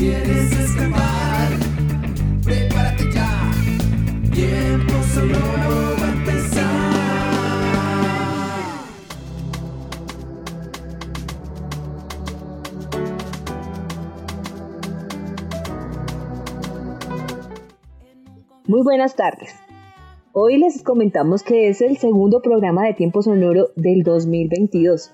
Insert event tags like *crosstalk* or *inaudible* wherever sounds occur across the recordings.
quieres escapar, prepárate ya. Tiempo sonoro va a empezar. Muy buenas tardes. Hoy les comentamos que es el segundo programa de tiempo sonoro del 2022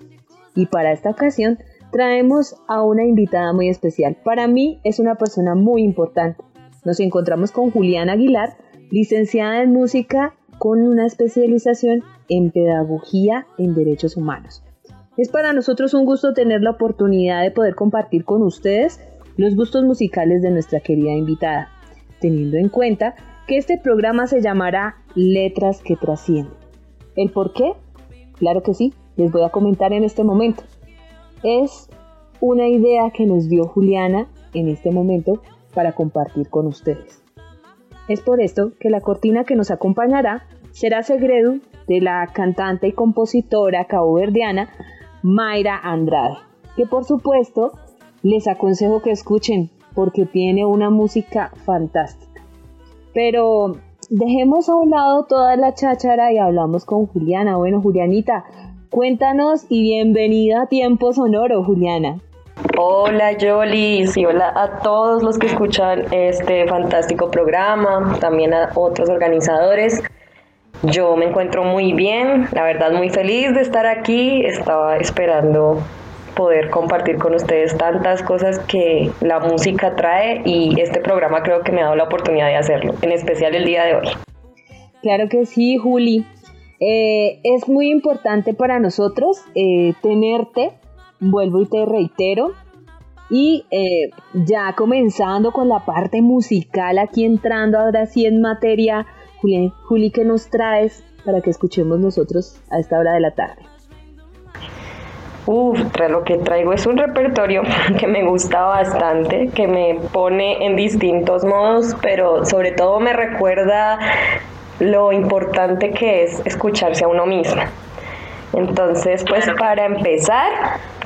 y para esta ocasión traemos a una invitada muy especial. Para mí es una persona muy importante. Nos encontramos con Juliana Aguilar, licenciada en música con una especialización en pedagogía en derechos humanos. Es para nosotros un gusto tener la oportunidad de poder compartir con ustedes los gustos musicales de nuestra querida invitada, teniendo en cuenta que este programa se llamará Letras que trascienden. ¿El por qué? Claro que sí, les voy a comentar en este momento. Es una idea que nos dio Juliana en este momento para compartir con ustedes. Es por esto que la cortina que nos acompañará será Segredo de la cantante y compositora caboverdiana Mayra Andrade, que por supuesto les aconsejo que escuchen porque tiene una música fantástica. Pero dejemos a un lado toda la cháchara y hablamos con Juliana. Bueno, Julianita, cuéntanos y bienvenida a Tiempo Sonoro, Juliana. Hola Jolis y hola a todos los que escuchan este fantástico programa, también a otros organizadores. Yo me encuentro muy bien, la verdad muy feliz de estar aquí, estaba esperando poder compartir con ustedes tantas cosas que la música trae y este programa creo que me ha dado la oportunidad de hacerlo, en especial el día de hoy. Claro que sí, Juli. Eh, es muy importante para nosotros eh, tenerte, vuelvo y te reitero, y eh, ya comenzando con la parte musical, aquí entrando ahora sí en materia, Juli, Juli, ¿qué nos traes para que escuchemos nosotros a esta hora de la tarde? Uf, lo que traigo es un repertorio *laughs* que me gusta bastante, que me pone en distintos modos, pero sobre todo me recuerda lo importante que es escucharse a uno mismo. Entonces, pues para empezar,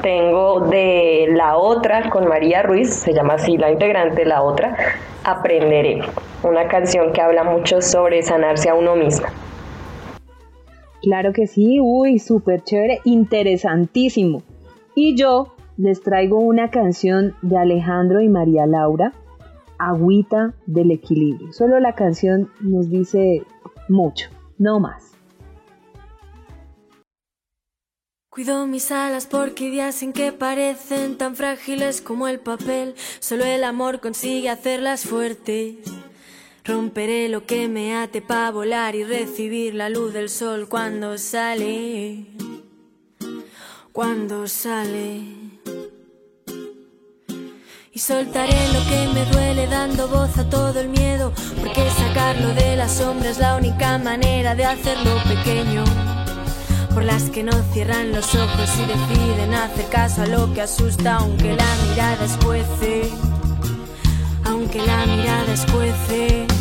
tengo de La Otra con María Ruiz, se llama así la integrante La Otra, Aprenderé, una canción que habla mucho sobre sanarse a uno mismo. Claro que sí, uy, súper chévere, interesantísimo. Y yo les traigo una canción de Alejandro y María Laura, Agüita del Equilibrio. Solo la canción nos dice mucho, no más. Cuido mis alas porque días en que parecen tan frágiles como el papel. Solo el amor consigue hacerlas fuertes. Romperé lo que me ate para volar y recibir la luz del sol cuando sale. Cuando sale. Soltaré lo que me duele dando voz a todo el miedo, porque sacarlo de la sombra es la única manera de hacerlo pequeño. Por las que no cierran los ojos y deciden hacer caso a lo que asusta, aunque la mirada escuece aunque la mirada escuece.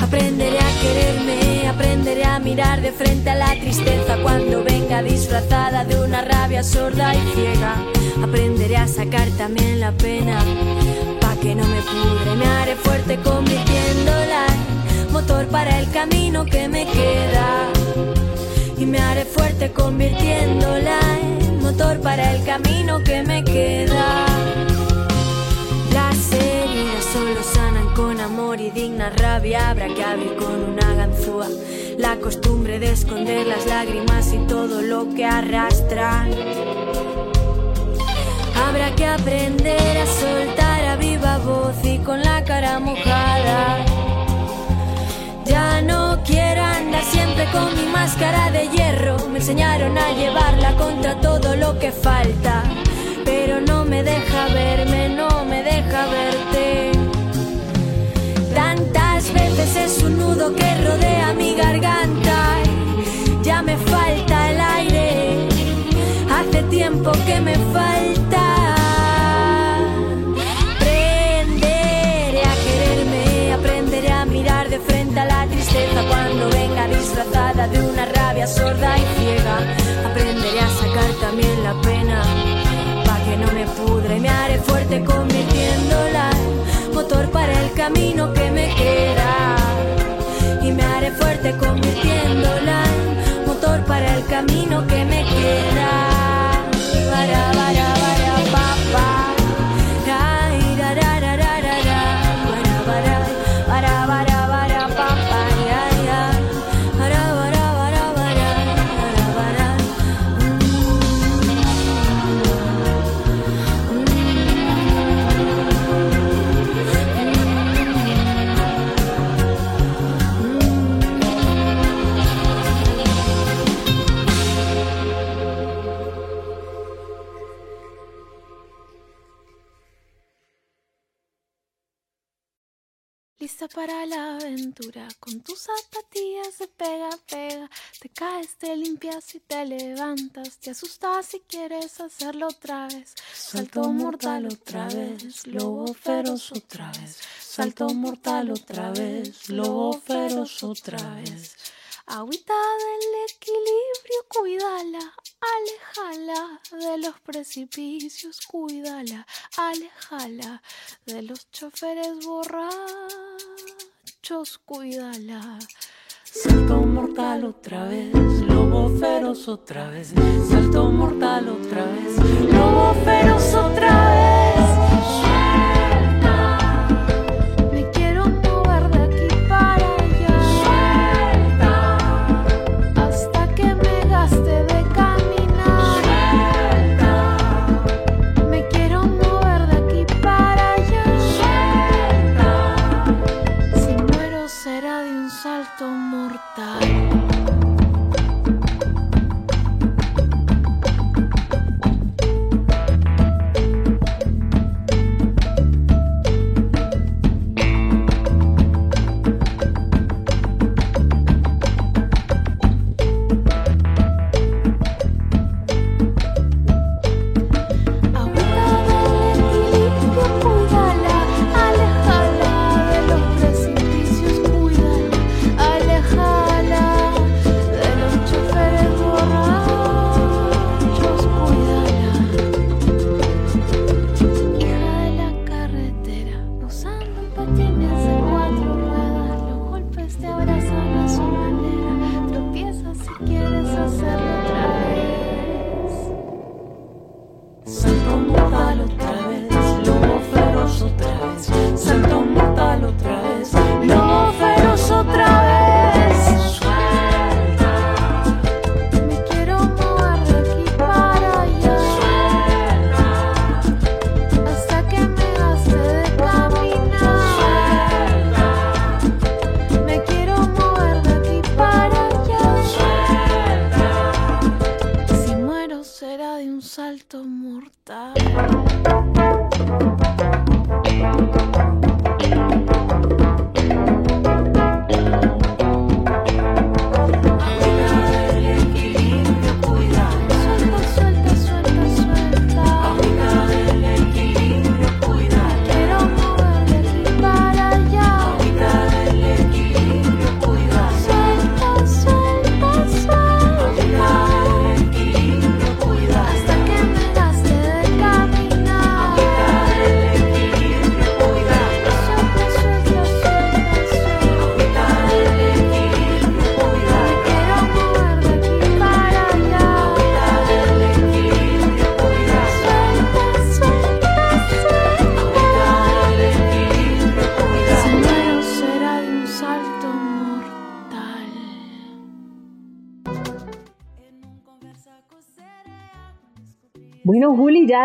Aprenderé a quererme, aprenderé a mirar de frente a la tristeza cuando venga disfrazada de una rabia sorda y ciega. Aprenderé a sacar también la pena, pa' que no me pudre. Me haré fuerte convirtiéndola en motor para el camino que me queda. Y me haré fuerte convirtiéndola rabia. Habrá que abrir con una ganzúa la costumbre de esconder las lágrimas y todo lo que arrastran. Habrá que aprender a soltar a viva voz y con la cara mojada. Ya no quiero andar siempre con mi máscara de hierro. Me enseñaron a llevarla contra todo lo que falta. Pero no me deja verme, no me deja verte. Es un nudo que rodea mi garganta. Ya me falta el aire. Hace tiempo que me falta. Aprenderé a quererme, aprenderé a mirar de frente a la tristeza cuando venga disfrazada de una rabia sorda y ciega. Aprenderé a sacar también la pena, pa' que no me pudre, me haré fuerte convirtiéndola motor para el camino que me queda. Y me haré fuerte convirtiéndola en motor para el camino que me queda. Lista para la aventura, con tus zapatillas de pega, pega. Te caes, te limpias y te levantas. Te asustas si quieres hacerlo otra vez. Salto mortal otra vez, lobo feroz otra vez. Salto mortal otra vez, lobo feroz otra vez. Agüita del equilibrio, cuídala, alejala de los precipicios, cuídala, alejala de los choferes borrachos, cuídala. Salto mortal otra vez, lobo feroz otra vez, salto mortal otra vez, lobo feroz otra vez.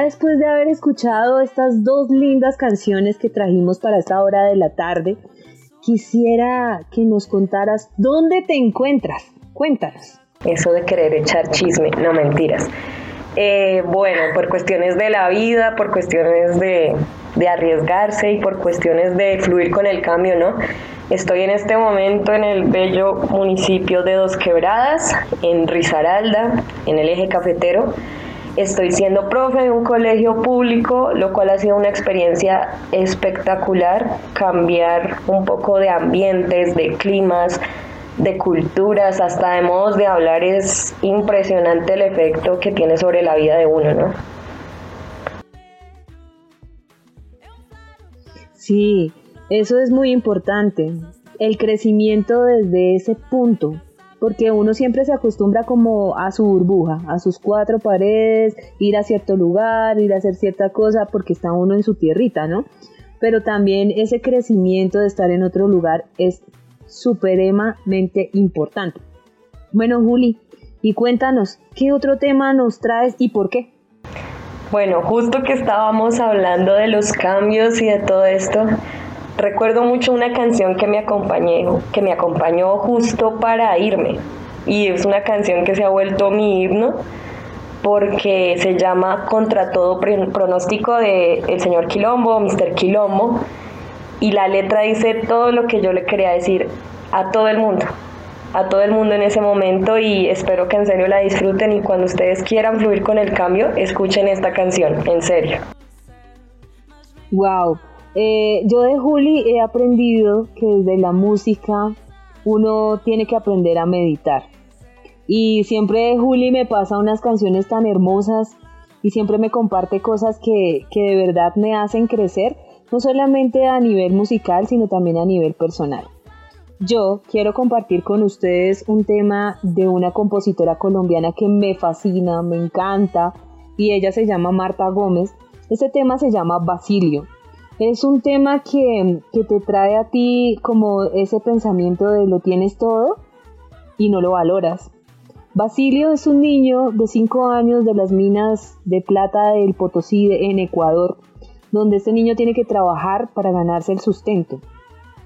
Después de haber escuchado estas dos lindas canciones que trajimos para esta hora de la tarde, quisiera que nos contaras dónde te encuentras. Cuéntanos. Eso de querer echar chisme, no mentiras. Eh, bueno, por cuestiones de la vida, por cuestiones de, de arriesgarse y por cuestiones de fluir con el cambio, ¿no? Estoy en este momento en el bello municipio de Dos Quebradas, en Risaralda, en el eje cafetero. Estoy siendo profe de un colegio público, lo cual ha sido una experiencia espectacular, cambiar un poco de ambientes, de climas, de culturas, hasta de modos de hablar, es impresionante el efecto que tiene sobre la vida de uno, ¿no? Sí, eso es muy importante, el crecimiento desde ese punto, porque uno siempre se acostumbra como a su burbuja, a sus cuatro paredes, ir a cierto lugar, ir a hacer cierta cosa, porque está uno en su tierrita, ¿no? Pero también ese crecimiento de estar en otro lugar es supremamente importante. Bueno, Juli, y cuéntanos, ¿qué otro tema nos traes y por qué? Bueno, justo que estábamos hablando de los cambios y de todo esto, Recuerdo mucho una canción que me acompañó, que me acompañó justo para irme. Y es una canción que se ha vuelto mi himno porque se llama Contra todo pronóstico de el señor Quilombo, Mr. Quilombo. Y la letra dice todo lo que yo le quería decir a todo el mundo, a todo el mundo en ese momento y espero que en serio la disfruten y cuando ustedes quieran fluir con el cambio, escuchen esta canción, en serio. Wow, eh, yo de Juli he aprendido que desde la música uno tiene que aprender a meditar. Y siempre de Juli me pasa unas canciones tan hermosas y siempre me comparte cosas que, que de verdad me hacen crecer, no solamente a nivel musical, sino también a nivel personal. Yo quiero compartir con ustedes un tema de una compositora colombiana que me fascina, me encanta, y ella se llama Marta Gómez. Este tema se llama Basilio es un tema que, te trae a ti como ese pensamiento de lo tienes todo y no lo valoras. Basilio es un niño de 5 años de las minas de plata del Potosí en Ecuador, donde este niño tiene que trabajar para ganarse el sustento.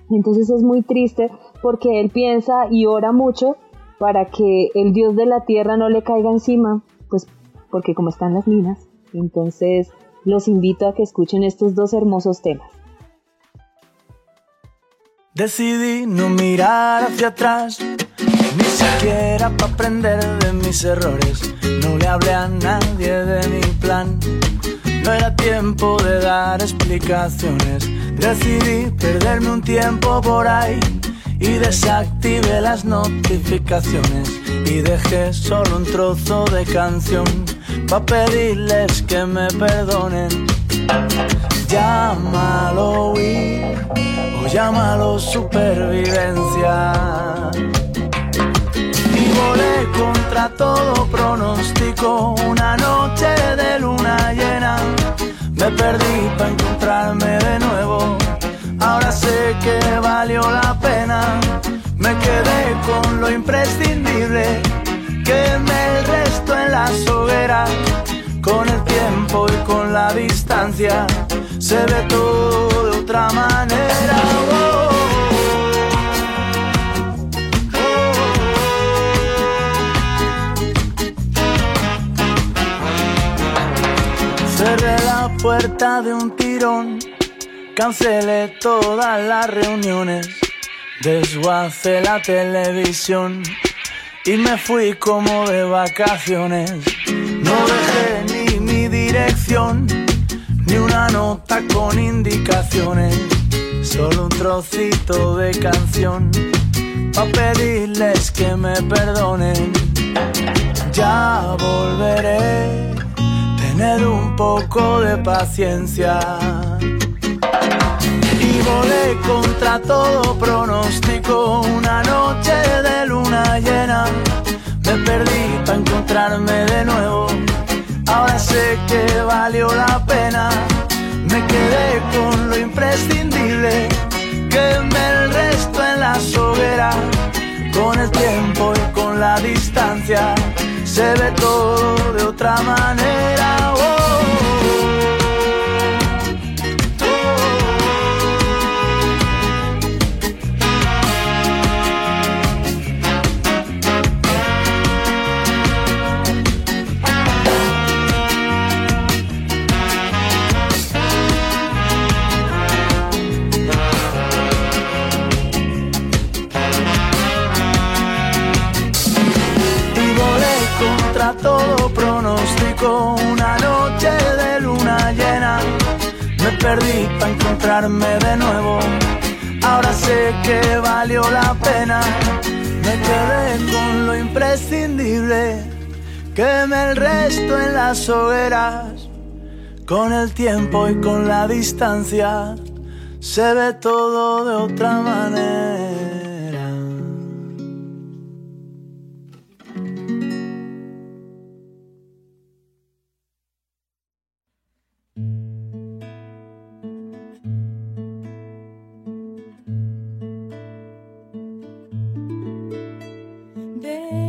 Entonces es muy triste porque él piensa y ora mucho para que el dios de la tierra no le caiga encima, pues porque como están las minas, entonces los invito a que escuchen estos dos hermosos temas. Decidí no mirar hacia atrás, ni siquiera para aprender de mis errores. No le hablé a nadie de mi plan, no era tiempo de dar explicaciones. Decidí perderme un tiempo por ahí y desactivé las notificaciones y dejé solo un trozo de canción pa' pedirles que me perdonen. Llámalo huir o llámalo supervivencia. Y volé contra todo pronóstico una noche de luna llena. Me perdí para encontrarme de nuevo. Ahora sé que valió la pena. Me quedé con lo imprescindible queme el resto en la hoguera. Con el tiempo y con la distancia se ve todo de otra manera. Cerré la puerta de un tirón, cancelé todas las reuniones, desguacé la televisión y me fui como de vacaciones. No dejé ni mi dirección, ni una nota con indicaciones, solo un trocito de canción pa' pedirles que me perdonen. Ya volveré, tener un poco de paciencia. Contra todo pronóstico una noche de luna llena. Me perdí para encontrarme de nuevo. Ahora sé que valió la pena. Me quedé con lo imprescindible. Quemé el resto en la hoguera. Con el tiempo y con la distancia se ve todo de otra manera. Perdí para encontrarme de nuevo. Ahora sé que valió la pena. Me quedé con lo imprescindible. Queme el resto en las hogueras. Con el tiempo y con la distancia se ve todo de otra manera. away.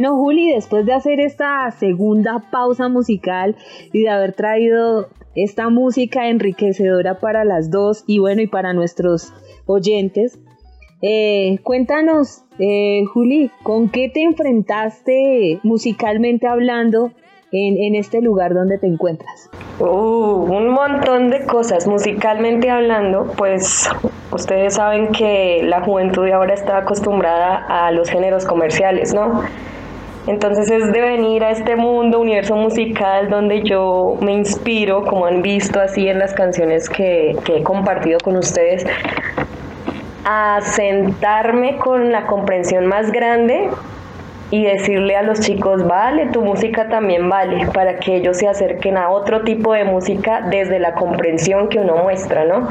Bueno, Juli, después de hacer esta segunda pausa musical y de haber traído esta música enriquecedora para las dos y bueno, y para nuestros oyentes, eh, cuéntanos, eh, Juli, ¿con qué te enfrentaste musicalmente hablando en, este lugar donde te encuentras? Uh, un montón de cosas. Musicalmente hablando, pues ustedes saben que la juventud ahora está acostumbrada a los géneros comerciales, ¿no? Entonces es de venir a este mundo, universo musical, donde yo me inspiro, como han visto así en las canciones que, que he compartido con ustedes, a sentarme con la comprensión más grande y decirle a los chicos, vale, tu música también vale, para que ellos se acerquen a otro tipo de música desde la comprensión que uno muestra, ¿no?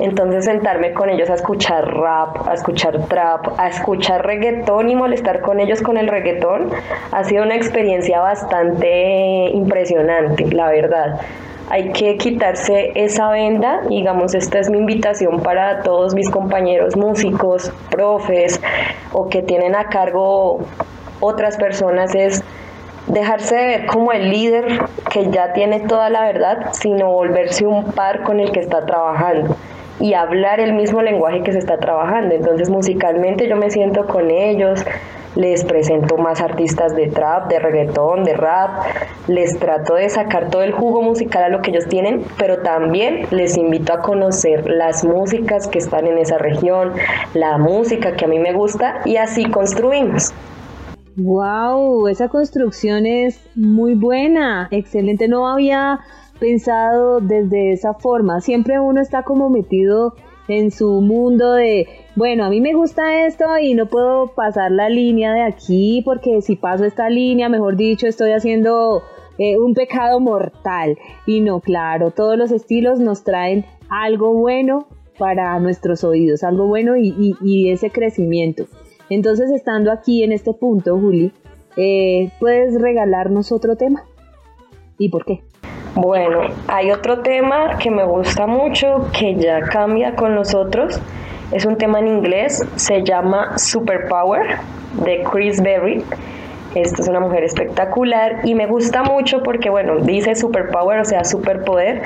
Entonces sentarme con ellos a escuchar rap, a escuchar trap, a escuchar reggaetón y molestar con ellos con el reggaetón ha sido una experiencia bastante impresionante, la verdad. Hay que quitarse esa venda, digamos, esta es mi invitación para todos mis compañeros músicos, profes o que tienen a cargo otras personas, es dejarse de ver como el líder que ya tiene toda la verdad, sino volverse un par con el que está trabajando y hablar el mismo lenguaje que se está trabajando. Entonces musicalmente yo me siento con ellos, les presento más artistas de trap, de reggaetón, de rap, les trato de sacar todo el jugo musical a lo que ellos tienen, pero también les invito a conocer las músicas que están en esa región, la música que a mí me gusta y así construimos. Wow, esa construcción es muy buena, excelente. No había pensado desde esa forma. Siempre uno está como metido en su mundo de, bueno, a mí me gusta esto y no puedo pasar la línea de aquí porque si paso esta línea, mejor dicho, estoy haciendo eh, un pecado mortal. Y no, claro, todos los estilos nos traen algo bueno para nuestros oídos, algo bueno y, ese crecimiento. Entonces, estando aquí en este punto, Juli, eh, ¿puedes regalarnos otro tema? ¿Y por qué? Bueno, hay otro tema que me gusta mucho, que ya cambia con nosotros. Es un tema en inglés, se llama Superpower de Chris Berry. Esta es una mujer espectacular y me gusta mucho porque, bueno, dice superpower, o sea, superpoder,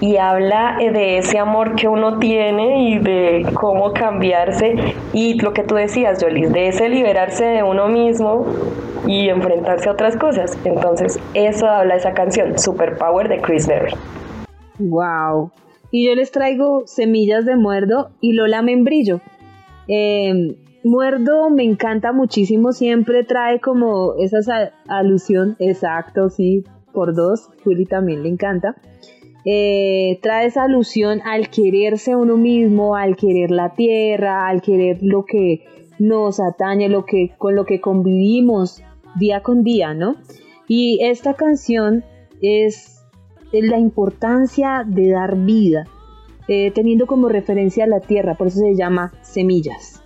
y habla de ese amor que uno tiene y de cómo cambiarse y lo que tú decías, Jolis, de ese liberarse de uno mismo y enfrentarse a otras cosas. Entonces, eso habla esa canción, Superpower de Chris Berry. Wow. Y yo les traigo Semillas de Muerdo y Lola Membrillo. Eh, Muerdo me encanta muchísimo, siempre trae como esa alusión, exacto, sí, por dos, Juli también le encanta. Eh, trae esa alusión al quererse uno mismo, al querer la tierra, al querer lo que nos atañe, lo que, con lo que convivimos día con día, ¿no? Y esta canción es la importancia de dar vida, eh, teniendo como referencia la tierra, por eso se llama Semillas.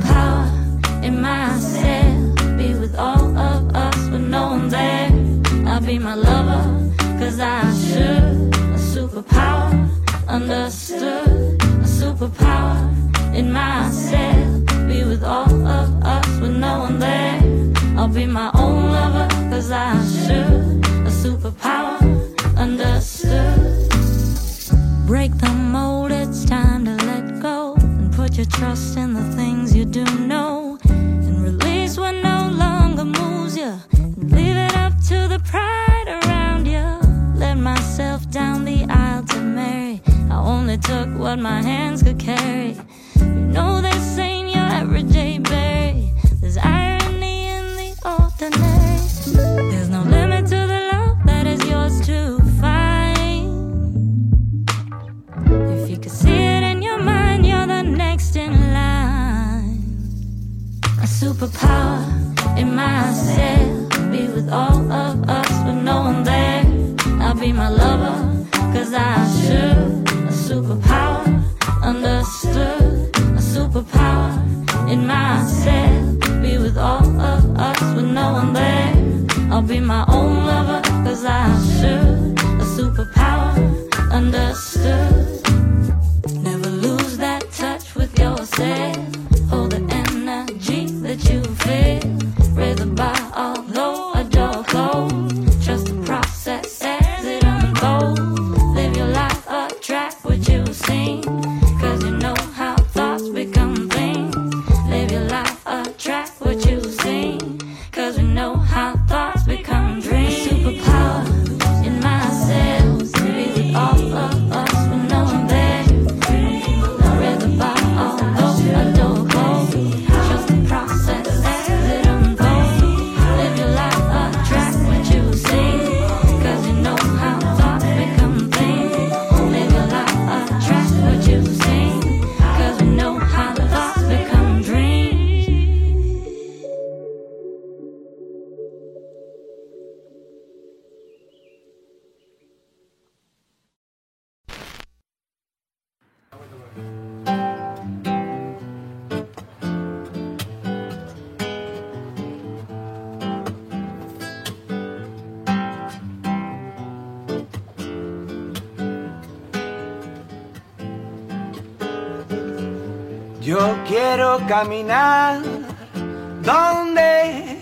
Superpower in myself. Be with all of us with no one there. I'll be my lover, cause I should. A superpower, understood. A superpower in myself. Be with all of us with no one there. I'll be my own cause I should. A superpower understood. Break the mold, your trust in the things you do know. And release what no longer moves you. And leave it up to the pride around you. Let myself down the aisle to Mary. I only took what my hands could carry. You know they saying your everyday berry. Superpower in myself. Be with all of us with no one there. I'll be my lover, cause I should. A superpower understood. A superpower in myself. Be with all of us with no one there. I'll be my own lover, cause I should. A superpower understood. Never lose that touch with yourself. Quiero caminar donde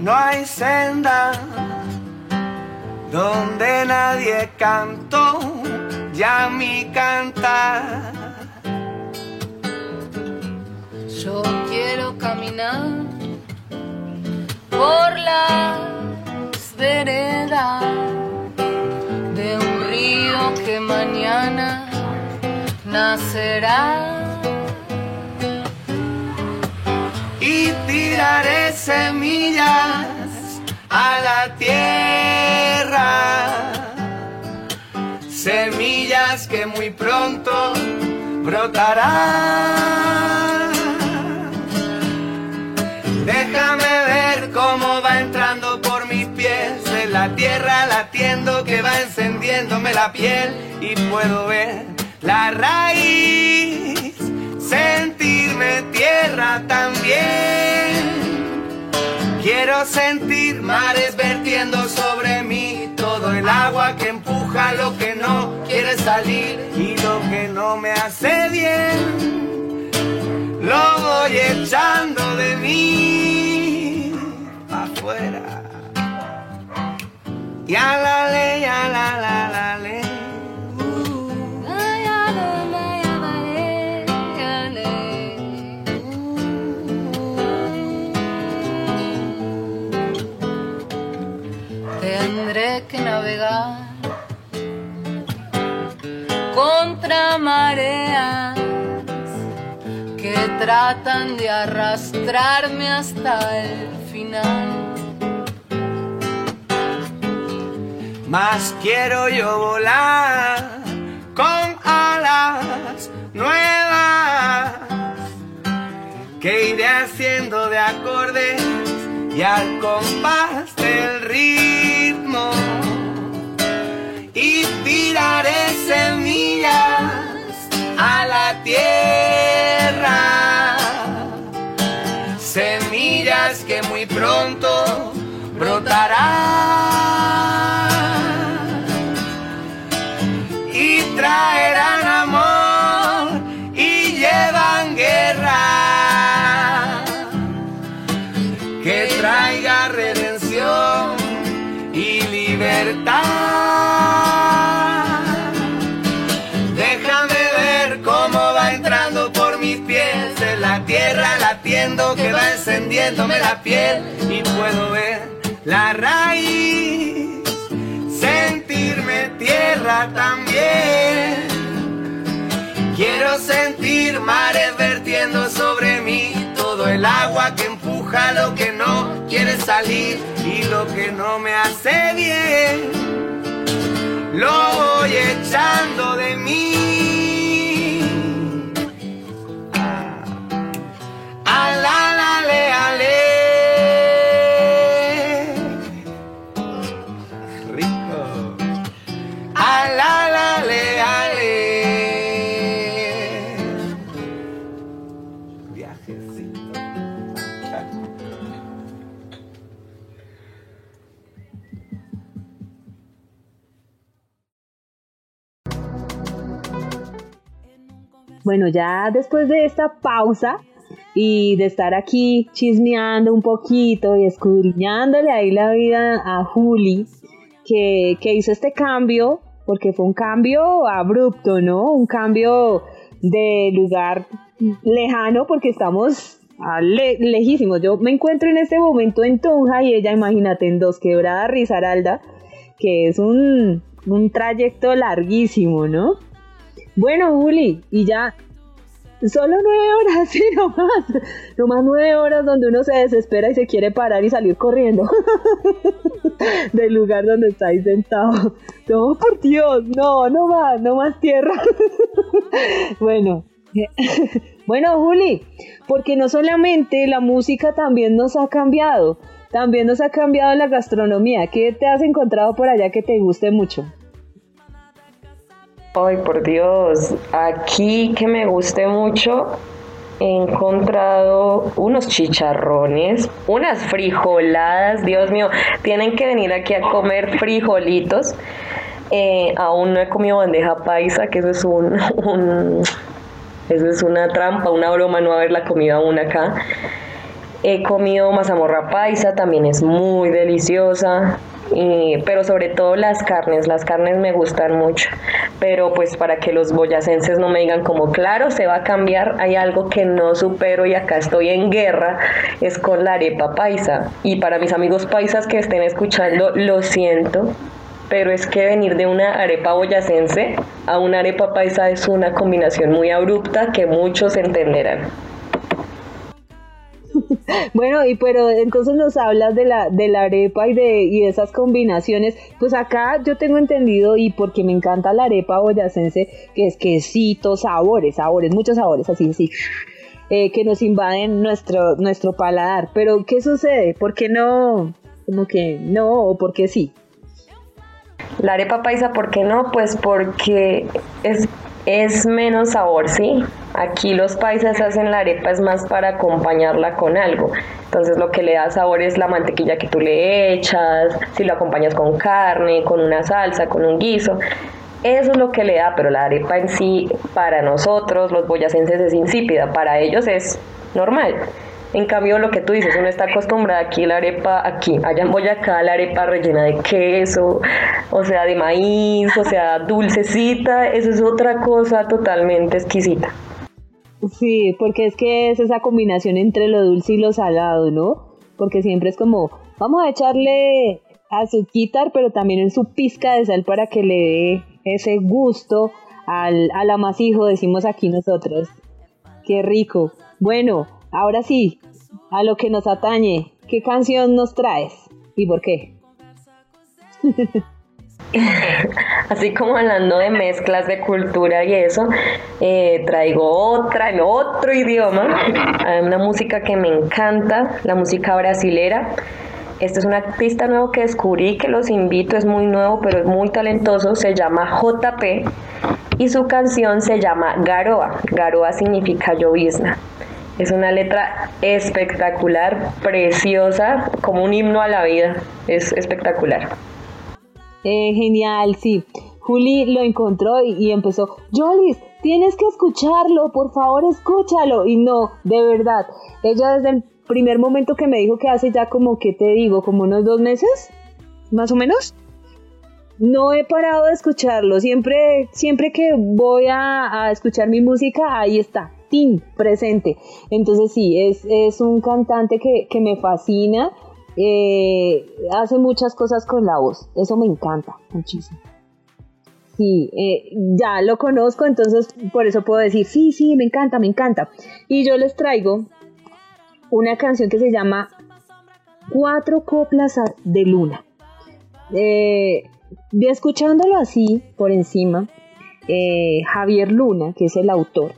no hay senda, donde nadie cantó ya mi cantar. Yo quiero caminar por las veredas de un río que mañana nacerá. Y tiraré semillas a la tierra. Semillas que muy pronto brotarán. Déjame ver cómo va entrando por mis pies en la tierra latiendo que va encendiéndome la piel y puedo ver la raíz, sentirme tierra también. Quiero sentir mares vertiendo sobre mí todo el agua que empuja lo que no quiere salir y lo que no me hace bien. Lo voy echando de mí afuera. Y a la ley, a la la la ley. Mareas que tratan de arrastrarme hasta el final. Más quiero yo volar con alas nuevas que iré haciendo de acordes y al compás del ritmo tiraré semillas a la tierra. Semillas que muy pronto brotarán encendiéndome la piel y puedo ver la raíz, sentirme tierra también. Quiero sentir mares vertiendo sobre mí todo el agua que empuja lo que no quiere salir y lo que no me hace bien. Lo voy echando de mí. Bueno, ya después de esta pausa y de estar aquí chismeando un poquito y escudriñándole ahí la vida a Juli, que, que hizo este cambio, porque fue un cambio abrupto, ¿no? Un cambio de lugar lejano, porque estamos lejísimos. Yo me encuentro en este momento en Tunja y ella, imagínate, en Dos Quebradas, Risaralda, que es un, un trayecto larguísimo, ¿no? Bueno, Juli, y ya solo nueve horas, *laughs* sí, nomás. Nomás nueve horas donde uno se desespera y se quiere parar y salir corriendo *laughs* del lugar donde está ahí sentado. No, por Dios, no, no más, no más tierra. *laughs* bueno. Bueno, Juli, porque no solamente la música también nos ha cambiado, también nos ha cambiado la gastronomía. ¿Qué te has encontrado por allá que te guste mucho? Ay, por Dios, aquí que me guste mucho, he encontrado unos chicharrones, unas frijoladas, Dios mío, tienen que venir aquí a comer frijolitos. Eh, aún no he comido bandeja paisa, que eso es un, *laughs* un- eso es una trampa, una broma no haberla comido aún acá. He comido mazamorra paisa, también es muy deliciosa, y- pero sobre todo las carnes, las carnes me gustan mucho, pero pues para que los boyacenses no me digan como claro, se va a cambiar, hay algo que no supero y acá estoy en guerra, es con la arepa paisa, y para mis amigos paisas que estén escuchando, lo siento, pero es que venir de una arepa boyacense a una arepa paisa es una combinación muy abrupta que muchos entenderán. *laughs* Bueno, y pero entonces nos hablas de la, de la arepa y de, y de esas combinaciones. Pues acá yo tengo entendido, y porque me encanta la arepa boyacense, que es quesito, sabores, sabores, muchos sabores, así, así, eh, que nos invaden nuestro, nuestro paladar. Pero, ¿qué sucede? ¿Por qué no? Como que no, o por qué sí. La arepa paisa, ¿por qué no? Pues porque es, es menos sabor, ¿sí? Aquí los paisas hacen la arepa es más para acompañarla con algo. Entonces lo que le da sabor es la mantequilla que tú le echas, si lo acompañas con carne, con una salsa, con un guiso. Eso es lo que le da, pero la arepa en sí, para nosotros, los boyacenses, es insípida. Para ellos es normal. En cambio, lo que tú dices, uno está acostumbrado aquí la arepa, aquí, allá en Boyacá, la arepa rellena de queso, o sea, de maíz, o sea, dulcecita, eso es otra cosa totalmente exquisita. Sí, porque es que es esa combinación entre lo dulce y lo salado, ¿no? Porque siempre es como, vamos a echarle azuquitar, pero también en su pizca de sal para que le dé ese gusto al, al amasijo, decimos aquí nosotros. Qué rico. Bueno, ahora sí, a lo que nos atañe, ¿qué canción nos traes? ¿Y por qué? *laughs* Así como hablando de mezclas de cultura y eso, eh, traigo otra en otro idioma, una música que me encanta, la música brasilera. Este es un artista nuevo que descubrí, que los invito, es muy nuevo, pero es muy talentoso, se llama JP y su canción se llama Garoa. Garoa significa llovizna. Es una letra espectacular, preciosa, como un himno a la vida. Es espectacular. Eh, genial, sí. Juli lo encontró y, empezó, Jolis, tienes que escucharlo, por favor escúchalo. Y no, de verdad, ella desde el primer momento que me dijo que hace ya como, que te digo? Como unos dos meses, más o menos. No he parado de escucharlo, siempre, siempre que voy a escuchar mi música, ahí está. Tin presente. Entonces sí, es, es un cantante que, que me fascina. Eh, hace muchas cosas con la voz. Eso me encanta muchísimo. Sí, eh, ya lo conozco, entonces por eso puedo decir, sí, sí, me encanta, me encanta. Y yo les traigo una canción que se llama Cuatro coplas de luna. Eh, escuchándolo así, por encima, eh, Javier Luna, que es el autor,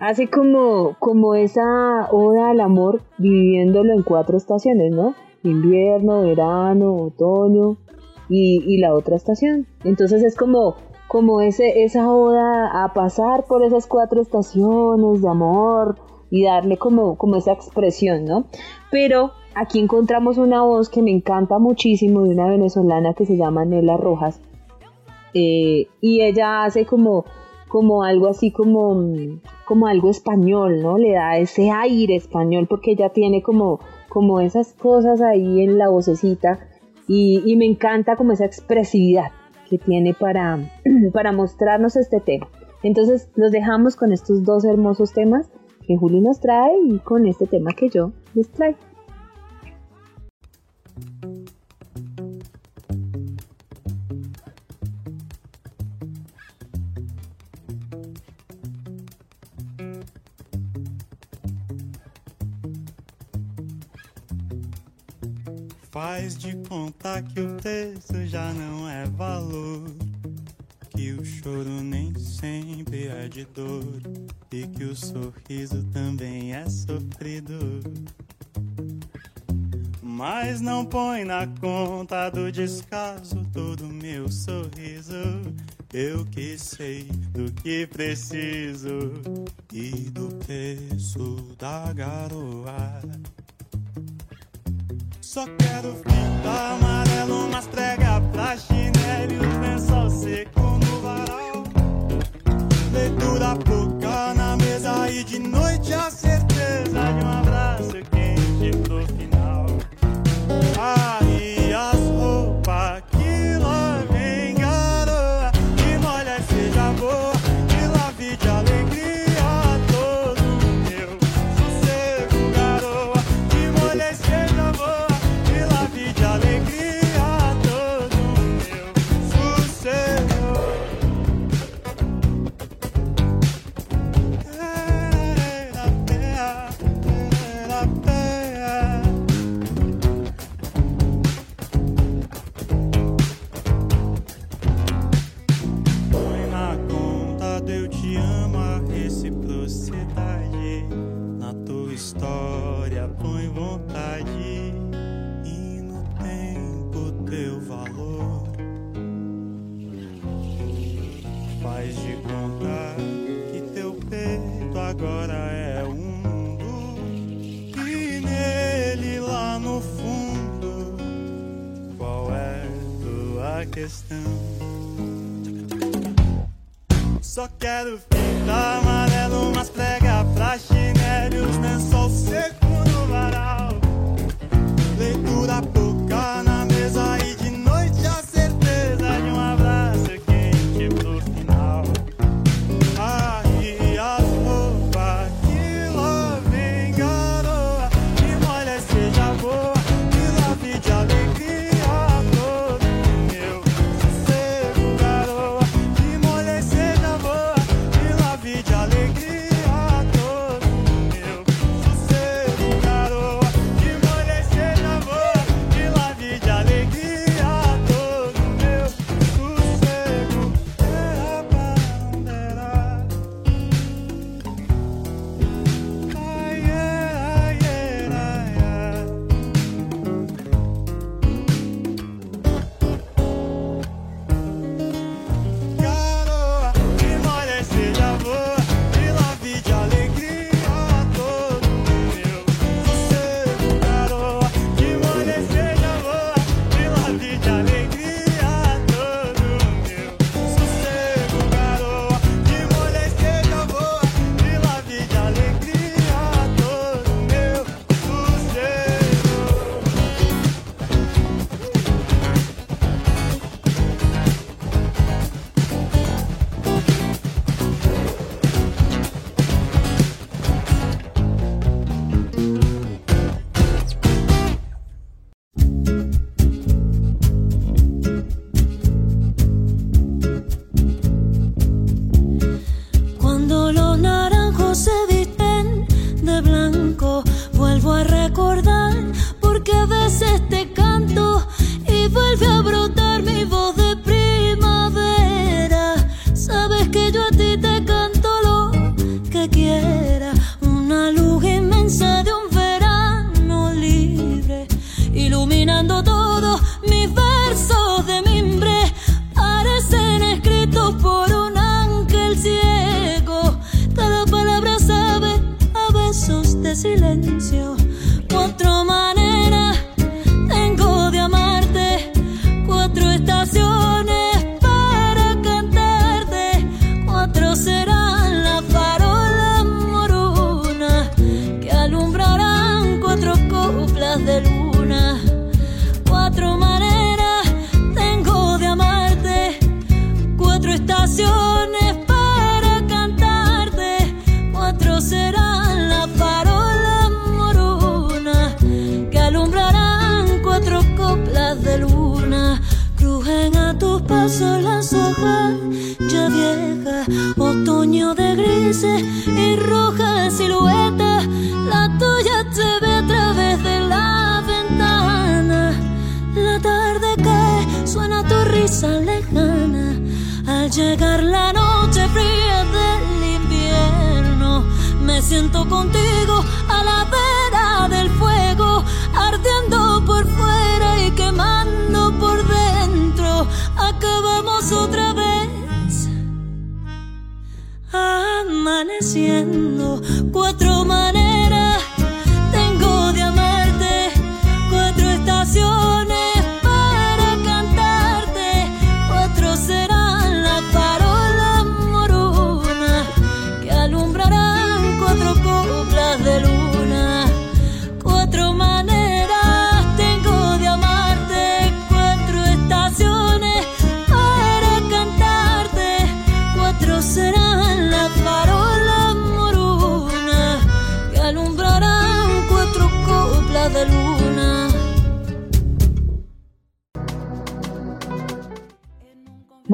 hace como, como esa oda al amor viviéndolo en cuatro estaciones, ¿no? Invierno, verano, otoño y, la otra estación. Entonces es como, como ese, esa oda a pasar por esas cuatro estaciones de amor y darle como, como esa expresión, ¿no? Pero aquí encontramos una voz que me encanta muchísimo de una venezolana que se llama Nela Rojas eh, y ella hace como, como algo así como, como algo español, ¿no? Le da ese aire español porque ella tiene como, como esas cosas ahí en la vocecita y, me encanta como esa expresividad que tiene para, *clears throat* para mostrarnos este tema. Entonces los dejamos con estos dos hermosos temas que Juli nos trae y con este tema que yo les traigo. Faz de conta que o texto já não é valor. Que o choro nem sempre é de dor. E que o sorriso também é sofrido. Mas não põe na conta do descaso todo meu sorriso. Eu que sei do que preciso e do preço da garoa. Só quero fita amarelo, umas prega pra chinelo e um lençol seco no varal. Leitura pouca na mesa e de noite a certeza de um abraço quente pro final. Ah, história, põe vontade e no tempo teu valor. Faz de conta que teu peito agora é um mundo e nele lá no fundo qual é tua questão? Só quero pintar amarelo umas pregas sérios, né? Só ser 见了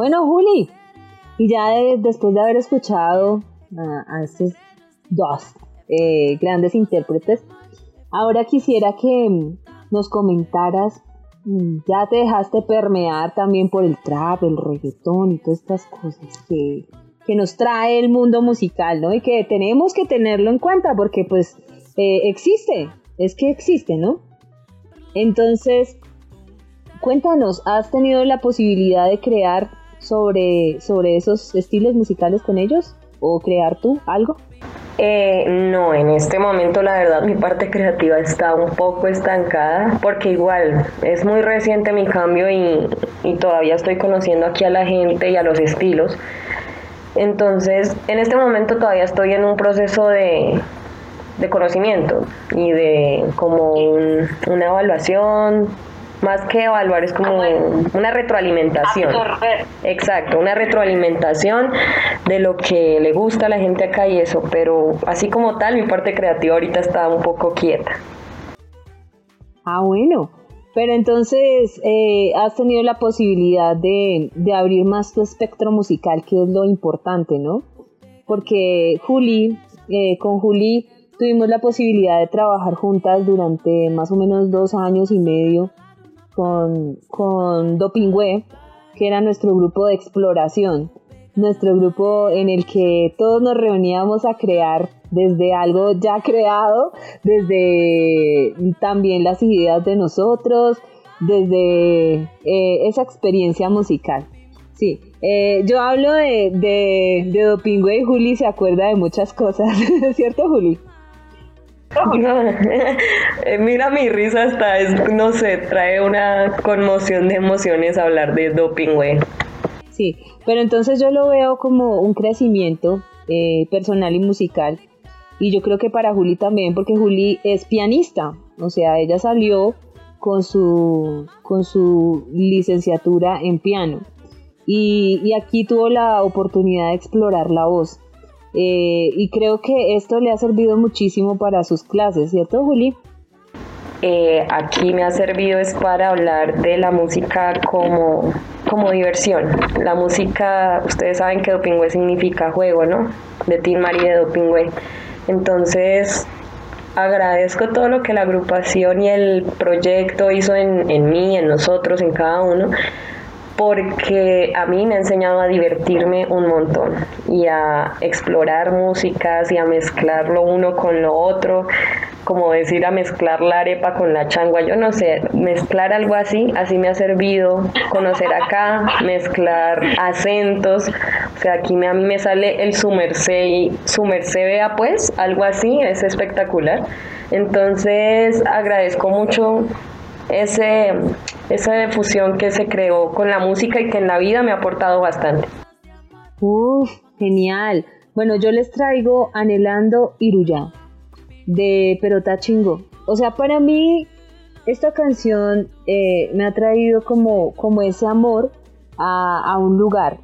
Bueno, Juli, y ya de- después de haber escuchado a, a estos dos eh, grandes intérpretes, ahora quisiera que mm, nos comentaras, mm, ya te dejaste permear también por el trap, el reggaetón y todas estas cosas que, que nos trae el mundo musical, ¿no? Y que tenemos que tenerlo en cuenta porque pues eh, existe, es que existe, ¿no? Entonces, cuéntanos, ¿has tenido la posibilidad de crear sobre, sobre esos estilos musicales con ellos? ¿O crear tú algo? Eh, no, en este momento la verdad mi parte creativa está un poco estancada porque igual es muy reciente mi cambio y, y todavía estoy conociendo aquí a la gente y a los estilos. Entonces, en este momento todavía estoy en un proceso de, de conocimiento y de como un- una evaluación, más que evaluar es como una retroalimentación. Exacto, una retroalimentación de lo que le gusta a la gente acá y eso, pero así como tal mi parte creativa ahorita está un poco quieta. Ah, bueno. Pero entonces eh, has tenido la posibilidad de, de abrir más tu espectro musical, que es lo importante, ¿no? Porque Juli, eh, con Juli tuvimos la posibilidad de trabajar juntas durante más o menos dos años y medio con, con Dopingüe, que era nuestro grupo de exploración, nuestro grupo en el que todos nos reuníamos a crear desde algo ya creado, desde también las ideas de nosotros, desde eh, esa experiencia musical. Sí, eh, yo hablo de, de, de Dopingüe y Juli se acuerda de muchas cosas, *laughs* ¿cierto Juli? *laughs* Eh, Mira mi risa hasta es, no sé, trae una conmoción de emociones hablar de doping, güey. Sí, pero entonces yo lo veo como un crecimiento eh, personal y musical. Y yo creo que para Juli también, porque Juli es pianista. O sea, ella salió con su, con su licenciatura en piano. Y, y aquí tuvo la oportunidad de explorar la voz. Eh, y creo que esto le ha servido muchísimo para sus clases, ¿cierto, Juli? Eh, aquí me ha servido es para hablar de la música como, como diversión. La música, ustedes saben que Dopingüe significa juego, ¿no? De Team María de Dopingüe. Entonces, agradezco todo lo que la agrupación y el proyecto hizo en, en mí, en nosotros, en cada uno, porque a mí me ha enseñado a divertirme un montón y a explorar músicas y a mezclar lo uno con lo otro, como decir a mezclar la arepa con la changua, yo no sé, mezclar algo así, así me ha servido conocer acá, mezclar acentos, o sea, aquí me, a mí me sale el sumerse y vea pues, algo así, es espectacular. Entonces agradezco mucho ese, esa fusión que se creó con la música y que en la vida me ha aportado bastante. Uf, genial. Bueno, yo les traigo Anhelando Iruya de Perota Chingo. O sea, para mí esta canción eh, me ha traído como, como ese amor a, un lugar.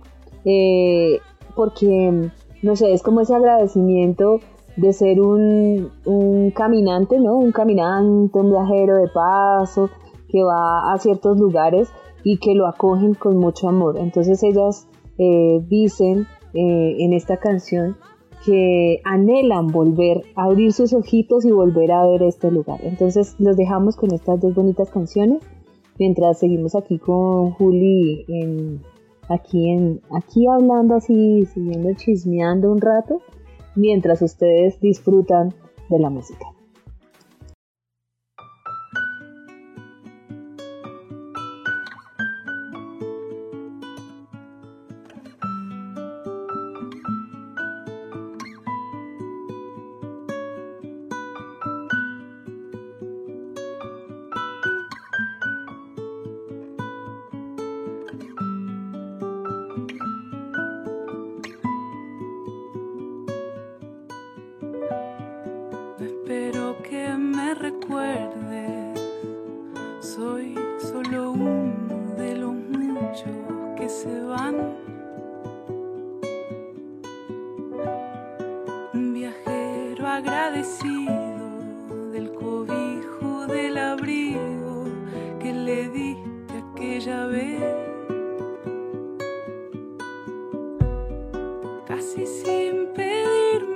Eh, porque, no sé, es como ese agradecimiento de ser un, un caminante, ¿no? Un caminante, un viajero de paso que va a ciertos lugares y que lo acogen con mucho amor. Entonces ellas eh, dicen eh, en esta canción que anhelan volver a abrir sus ojitos y volver a ver este lugar. Entonces los dejamos con estas dos bonitas canciones mientras seguimos aquí con Juli en, aquí en aquí hablando así, siguiendo chismeando un rato mientras ustedes disfrutan de la música. casi sin pedirme.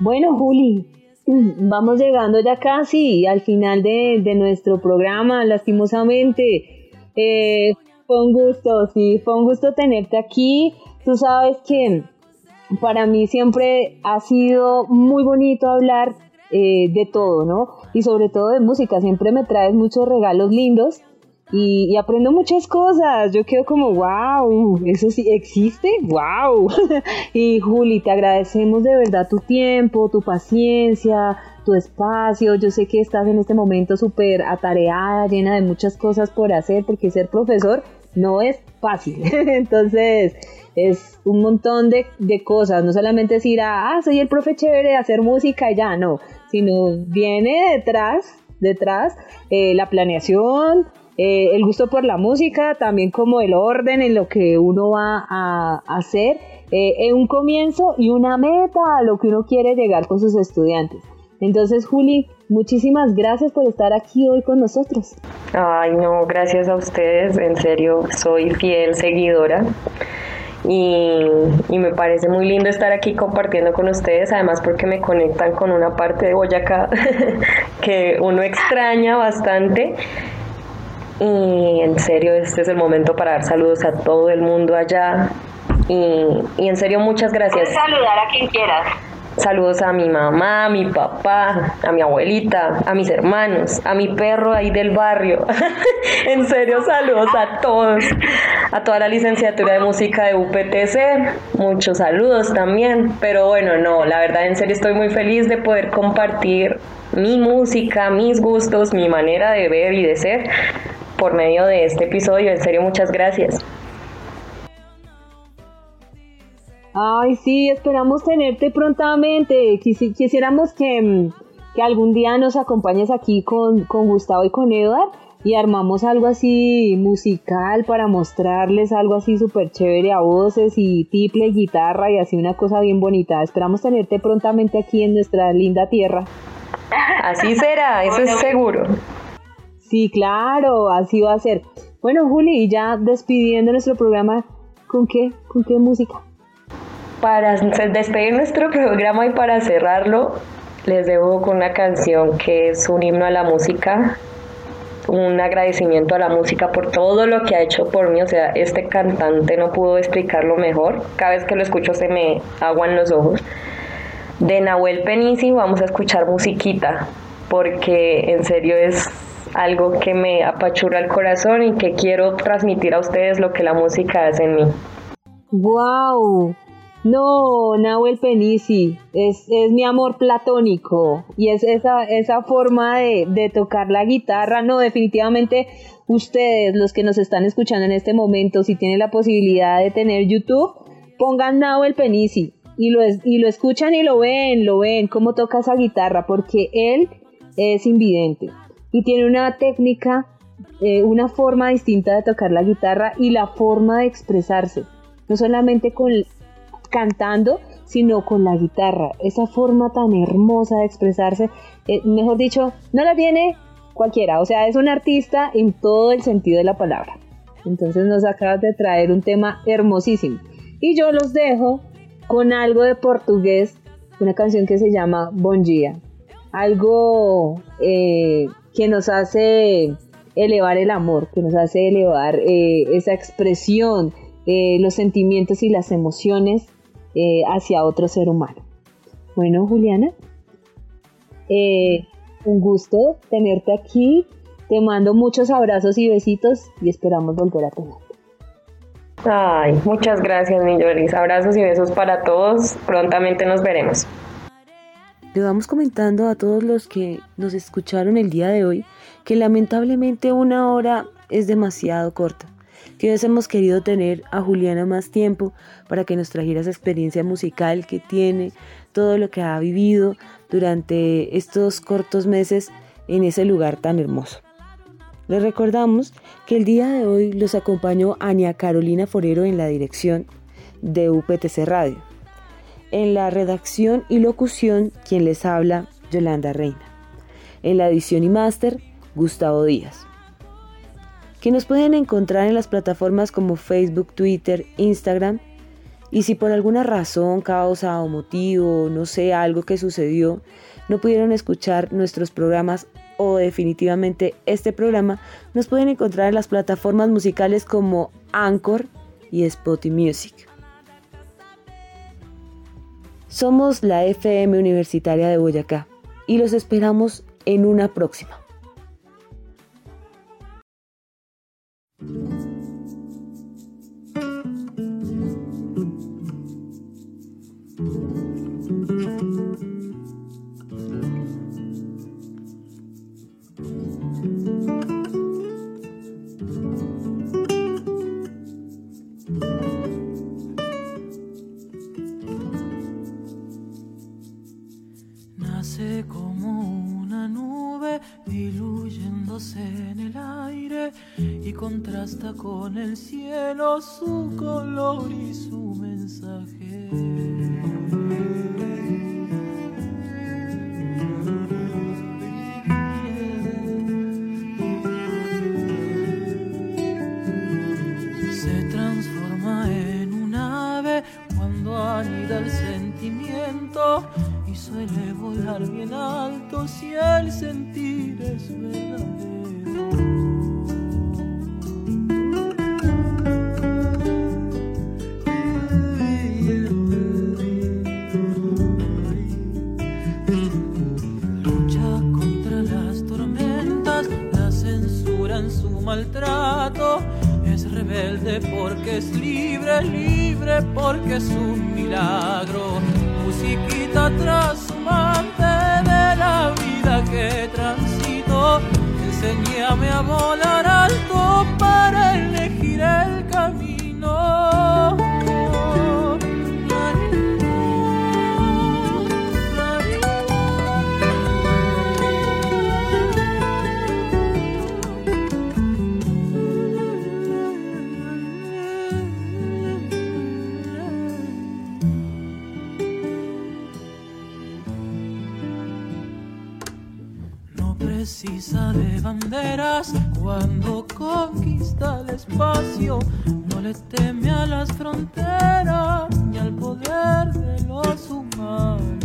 Bueno, Juli, vamos llegando ya casi al final de, de nuestro programa, lastimosamente. Eh, fue un gusto, sí, fue un gusto tenerte aquí. Tú sabes que para mí siempre ha sido muy bonito hablar eh, de todo, ¿no? Y sobre todo de música, siempre me traes muchos regalos lindos y, aprendo muchas cosas. Yo quedo como, wow, eso sí existe, wow. *laughs* y Juli, te agradecemos de verdad tu tiempo, tu paciencia, tu espacio. Yo sé que estás en este momento súper atareada, llena de muchas cosas por hacer, porque ser profesor no es fácil. *laughs* Entonces, es un montón de, de, cosas, no solamente decir, ah, soy el profe chévere hacer música y ya, no, sino viene detrás, detrás eh, la planeación, eh, el gusto por la música, también como el orden en lo que uno va a hacer, eh, un comienzo y una meta a lo que uno quiere llegar con sus estudiantes. Entonces, Juli, muchísimas gracias por estar aquí hoy con nosotros. Ay, no, gracias a ustedes, en serio, soy fiel seguidora. Y, y, me parece muy lindo estar aquí compartiendo con ustedes, además porque me conectan con una parte de Boyacá *laughs* que uno extraña bastante. Y en serio, este es el momento para dar saludos a todo el mundo allá. Y, y en serio, muchas gracias. Puedes saludar a quien quieras. Saludos a mi mamá, a mi papá, a mi abuelita, a mis hermanos, a mi perro ahí del barrio. *laughs* en serio, saludos a todos, a toda la licenciatura de música de UPTC. Muchos saludos también. Pero bueno, no, la verdad, en serio estoy muy feliz de poder compartir mi música, mis gustos, mi manera de ver y de ser por medio de este episodio. En serio, muchas gracias. Ay, sí, esperamos tenerte prontamente. quisiéramos que, que, algún día nos acompañes aquí con, con Gustavo y con Edward y armamos algo así musical para mostrarles algo así súper chévere a voces y tiple, guitarra y así una cosa bien bonita. Esperamos tenerte prontamente aquí en nuestra linda tierra. Así será, eso es seguro. Sí, claro, así va a ser. Bueno, Juli, y ya despidiendo nuestro programa, ¿con qué? ¿Con qué música? Para despedir nuestro programa y para cerrarlo, les debo con una canción que es un himno a la música, un agradecimiento a la música por todo lo que ha hecho por mí. O sea, este cantante no pudo explicarlo mejor. Cada vez que lo escucho se me aguan los ojos. De Nahuel Penisi vamos a escuchar musiquita, porque en serio es algo que me apachura el corazón y que quiero transmitir a ustedes lo que la música hace en mí. ¡Wow! No, Nahuel Penisi, es, es, mi amor platónico y es esa, esa forma de, de, tocar la guitarra. No, definitivamente ustedes, los que nos están escuchando en este momento, si tienen la posibilidad de tener YouTube, pongan Nahuel Penisi y lo, y lo escuchan y lo ven, lo ven, cómo toca esa guitarra, porque él es invidente y tiene una técnica, eh, una forma distinta de tocar la guitarra y la forma de expresarse. No solamente con cantando, sino con la guitarra. Esa forma tan hermosa de expresarse, eh, mejor dicho, no la tiene cualquiera. O sea, es un artista en todo el sentido de la palabra. Entonces nos acabas de traer un tema hermosísimo. Y yo los dejo con algo de portugués, una canción que se llama Bon Dia. Algo eh, que nos hace elevar el amor, que nos hace elevar eh, esa expresión, los sentimientos y las emociones eh, hacia otro ser humano. Bueno, Juliana, eh, un gusto tenerte aquí. Te mando muchos abrazos y besitos y esperamos volver a tenerte. Ay, muchas gracias, mi Abrazos y besos para todos. Prontamente nos veremos. Le vamos comentando a todos los que nos escucharon el día de hoy que lamentablemente una hora es demasiado corta que hubiésemos querido tener a Juliana más tiempo para que nos trajera esa experiencia musical que tiene, todo lo que ha vivido durante estos cortos meses en ese lugar tan hermoso. Les recordamos que el día de hoy los acompañó Ania Carolina Forero en la dirección de UPTC Radio. En la redacción y locución, quien les habla, Yolanda Reina. En la edición y máster, Gustavo Díaz. Que nos pueden encontrar en las plataformas como Facebook, Twitter, Instagram. Y si por alguna razón, causa o motivo, no sé, algo que sucedió, no pudieron escuchar nuestros programas o definitivamente este programa, nos pueden encontrar en las plataformas musicales como Anchor y Spotify Music. Somos la FM Universitaria de Boyacá y los esperamos en una próxima. Con el cielo su color y su mensaje. Se transforma en un ave cuando anida el sentimiento y suele volar bien alto si el sentir es verdadero. Rebelde porque es libre, libre porque es un milagro. Musiquita trasumante de la vida que transito. Enséñame a volar alto para cuando conquista el espacio. No le teme a las fronteras ni al poder de los humanos.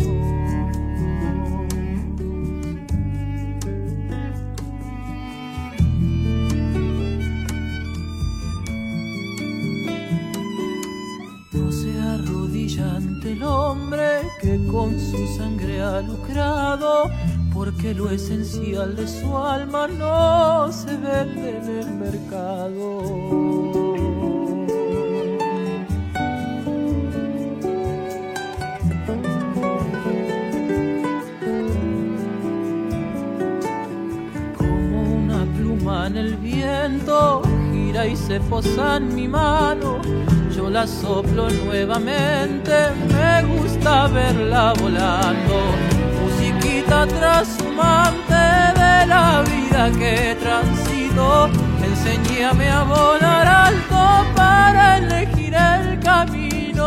Ante el hombre que con su sangre ha lucrado, porque lo esencial de su alma no se vende en el mercado. Como una pluma en el viento, gira y se posa en mi mano. Yo la soplo nuevamente, me gusta verla volando. Trashumante de la vida que transito. Enséñame a volar alto para elegir el camino.